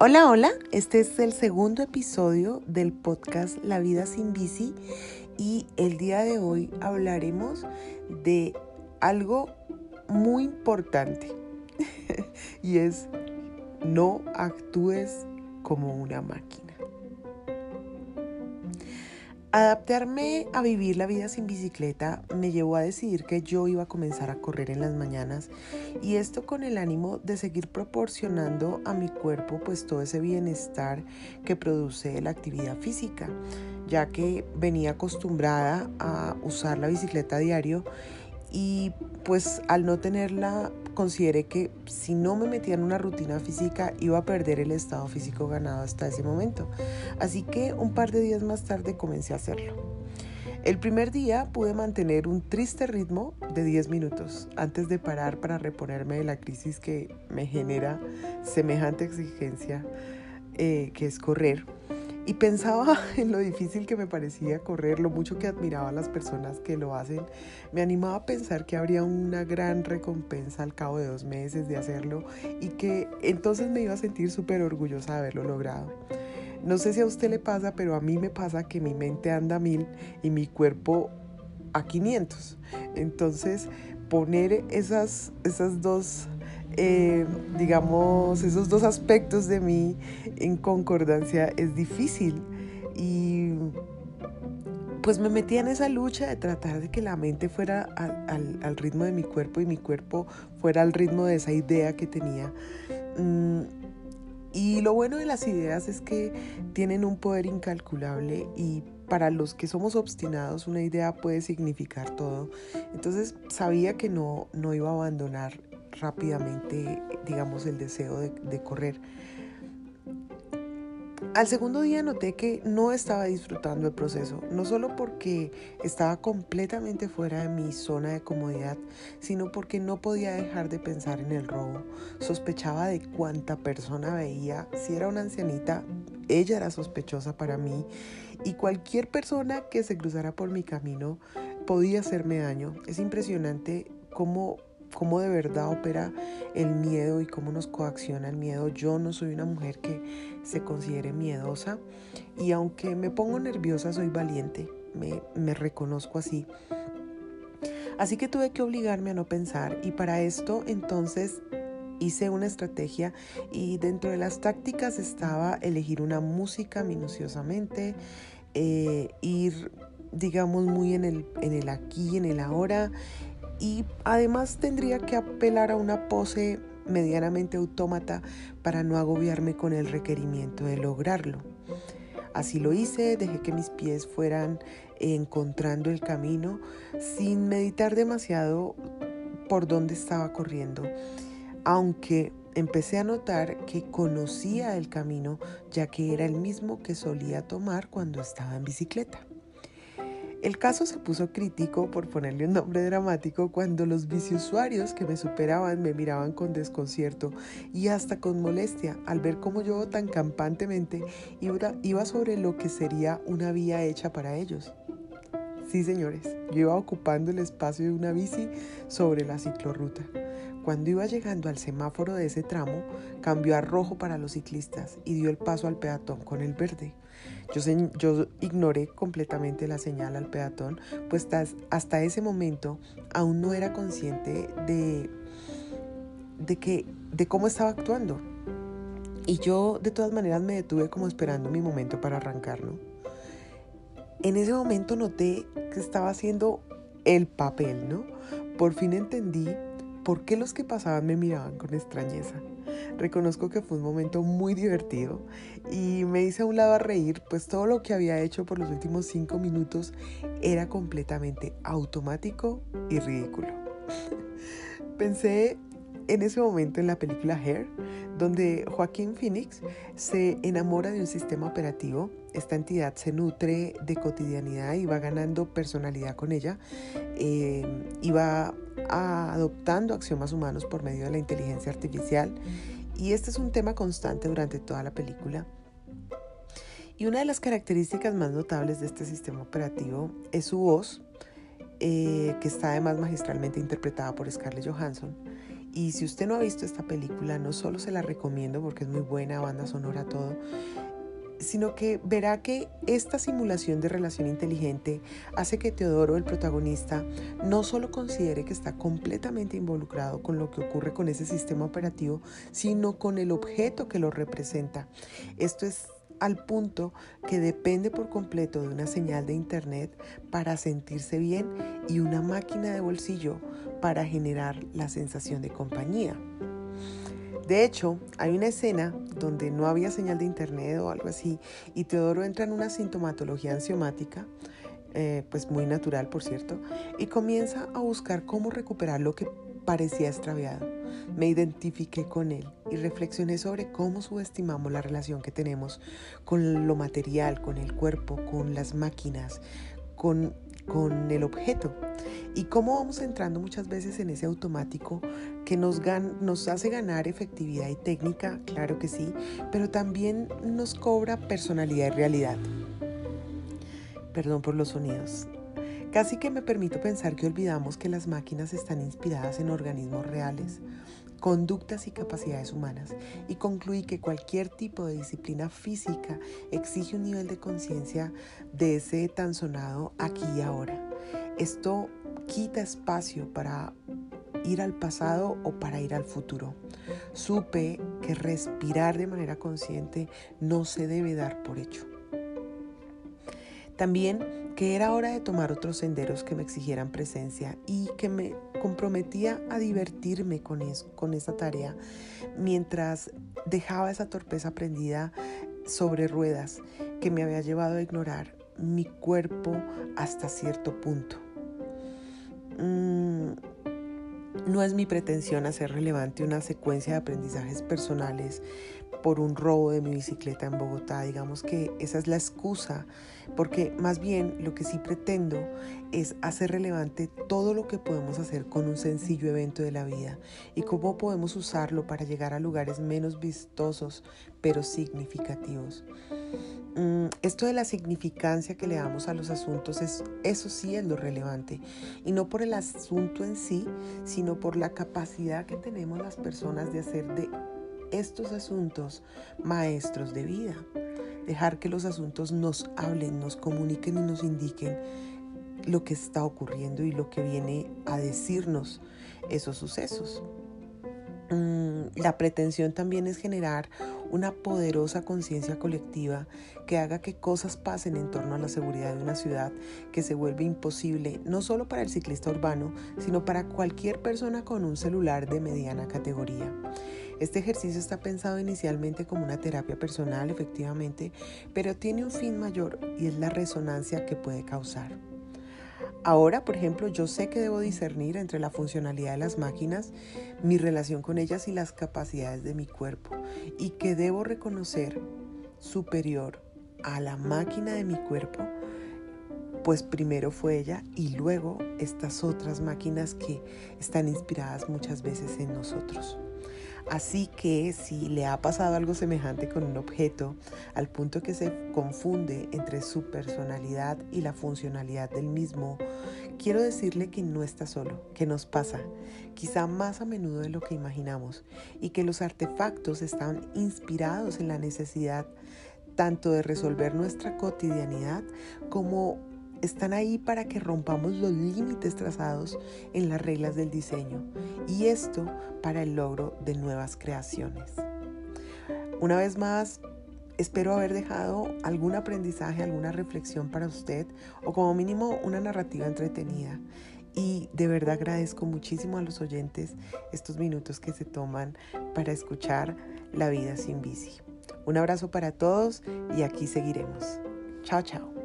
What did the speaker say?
Hola, hola, este es el segundo episodio del podcast La vida sin bici y el día de hoy hablaremos de algo muy importante y es no actúes como una máquina. Adaptarme a vivir la vida sin bicicleta me llevó a decidir que yo iba a comenzar a correr en las mañanas y esto con el ánimo de seguir proporcionando a mi cuerpo pues todo ese bienestar que produce la actividad física, ya que venía acostumbrada a usar la bicicleta a diario y pues al no tenerla consideré que si no me metía en una rutina física iba a perder el estado físico ganado hasta ese momento. Así que un par de días más tarde comencé a hacerlo. El primer día pude mantener un triste ritmo de 10 minutos antes de parar para reponerme de la crisis que me genera semejante exigencia eh, que es correr y pensaba en lo difícil que me parecía correr, lo mucho que admiraba a las personas que lo hacen. Me animaba a pensar que habría una gran recompensa al cabo de dos meses de hacerlo y que entonces me iba a sentir súper orgullosa de haberlo logrado. No sé si a usted le pasa, pero a mí me pasa que mi mente anda a mil y mi cuerpo a 500. Entonces, poner esas, esas dos eh, digamos, esos dos aspectos de mí en concordancia es difícil. Y pues me metí en esa lucha de tratar de que la mente fuera al, ritmo de mi cuerpo y mi cuerpo fuera al ritmo de esa idea que tenía. Mm, y lo bueno de las ideas es que tienen un poder incalculable y para los que somos obstinados una idea puede significar todo. Entonces sabía que no, no iba a abandonar rápidamente, digamos, el deseo de, correr. Al segundo día noté que no estaba disfrutando el proceso, no solo porque estaba completamente fuera de mi zona de comodidad, sino porque no podía dejar de pensar en el robo. Sospechaba de cuánta persona veía, si era una ancianita, ella era sospechosa para mí y cualquier persona que se cruzara por mi camino podía hacerme daño. Es impresionante cómo cómo de verdad opera el miedo y cómo nos coacciona el miedo. Yo no soy una mujer que se considere miedosa y aunque me pongo nerviosa soy valiente, me, me reconozco así. Así que tuve que obligarme a no pensar y para esto entonces hice una estrategia y dentro de las tácticas estaba elegir una música minuciosamente, eh, ir digamos muy en el, en el aquí, en el ahora y además tendría que apelar a una pose medianamente autómata para no agobiarme con el requerimiento de lograrlo. Así lo hice, dejé que mis pies fueran encontrando el camino sin meditar demasiado por dónde estaba corriendo, aunque empecé a notar que conocía el camino ya que era el mismo que solía tomar cuando estaba en bicicleta. El caso se puso crítico, por ponerle un nombre dramático, cuando los biciusuarios que me superaban me miraban con desconcierto y hasta con molestia al ver cómo yo tan campantemente iba sobre lo que sería una vía hecha para ellos. Sí, señores, yo iba ocupando el espacio de una bici sobre la ciclorruta. Cuando iba llegando al semáforo de ese tramo, cambió a rojo para los ciclistas y dio el paso al peatón con el verde. Yo, ignoré completamente la señal al peatón, pues hasta ese momento aún no era consciente de, de, que, de cómo estaba actuando. Y yo de todas maneras me detuve como esperando mi momento para arrancar, En ese momento noté que estaba haciendo el papel, ¿no? Por fin entendí por qué los que pasaban me miraban con extrañeza. Reconozco que fue un momento muy divertido y me hice a un lado a reír, pues todo lo que había hecho por los últimos cinco minutos era completamente automático y ridículo. Pensé en ese momento en la película Hair, donde Joaquín Phoenix se enamora de un sistema operativo. Esta entidad se nutre de cotidianidad y va ganando personalidad con ella eh, y va adoptando axiomas humanos por medio de la inteligencia artificial. Y este es un tema constante durante toda la película. Y una de las características más notables de este sistema operativo es su voz, eh, que está además magistralmente interpretada por Scarlett Johansson Y si usted no ha visto esta película, no solo se la recomiendo porque es muy buena, banda sonora, todo, sino que verá que esta simulación de relación inteligente hace que Teodoro, el protagonista, no solo considere que está completamente involucrado con lo que ocurre con ese sistema operativo, sino con el objeto que lo representa. Esto es al punto que depende por completo de una señal de internet para sentirse bien y una máquina de bolsillo para generar la sensación de compañía. De hecho, hay una escena donde no había señal de internet o algo así y Teodoro entra en una sintomatología ansiomática, eh, pues muy natural por cierto, y comienza a buscar cómo recuperar lo que parecía extraviado. Me identifiqué con él y reflexioné sobre cómo subestimamos la relación que tenemos con lo material, con el cuerpo, con las máquinas, con, con el objeto y cómo vamos entrando muchas veces en ese automático que nos, nos hace ganar efectividad y técnica, claro que sí, pero también nos cobra personalidad y realidad. Perdón por los sonidos. Casi que me permito pensar que olvidamos que las máquinas están inspiradas en organismos reales, conductas y capacidades humanas, y concluí que cualquier tipo de disciplina física exige un nivel de conciencia de ese tan sonado aquí y ahora. Esto quita espacio para ir al pasado o para ir al futuro. Supe que respirar de manera consciente no se debe dar por hecho. También que era hora de tomar otros senderos que me exigieran presencia y que me comprometía a divertirme con, esa tarea mientras dejaba esa torpeza prendida sobre ruedas que me había llevado a ignorar mi cuerpo hasta cierto punto. Mm, no es mi pretensión hacer relevante una secuencia de aprendizajes personales por un robo de mi bicicleta en Bogotá. Digamos que esa es la excusa, porque más bien lo que sí pretendo es hacer relevante todo lo que podemos hacer con un sencillo evento de la vida y cómo podemos usarlo para llegar a lugares menos vistosos, pero significativos. Mm, esto de la significancia que le damos a los asuntos, es, eso sí es lo relevante. Y no por el asunto en sí, sino por la capacidad que tenemos las personas de hacer de estos asuntos maestros de vida. Dejar que los asuntos nos hablen, nos comuniquen y nos indiquen lo que está ocurriendo y lo que viene a decirnos esos sucesos. Mm, la pretensión también es generar una poderosa conciencia colectiva que haga que cosas pasen en torno a la seguridad de una ciudad que se vuelve imposible no solo para el ciclista urbano, sino para cualquier persona con un celular de mediana categoría. Este ejercicio está pensado inicialmente como una terapia personal, efectivamente, pero tiene un fin mayor y es la resonancia que puede causar. Ahora, por ejemplo, yo sé que debo discernir entre la funcionalidad de las máquinas, mi relación con ellas y las capacidades de mi cuerpo, y que debo reconocer superior a la máquina de mi cuerpo, pues primero fue ella y luego estas otras máquinas que están inspiradas muchas veces en nosotros. Así que si le ha pasado algo semejante con un objeto, al punto que se confunde entre su personalidad y la funcionalidad del mismo, quiero decirle que no está solo, que nos pasa, quizá más a menudo de lo que imaginamos, y que los artefactos están inspirados en la necesidad tanto de resolver nuestra cotidianidad como están ahí para que rompamos los límites trazados en las reglas del diseño y esto para el logro de nuevas creaciones. Una vez más, espero haber dejado algún aprendizaje, alguna reflexión para usted o como mínimo una narrativa entretenida. Y de verdad agradezco muchísimo a los oyentes estos minutos que se toman para escuchar La vida sin bici. Un abrazo para todos y aquí seguiremos. Chao, chao.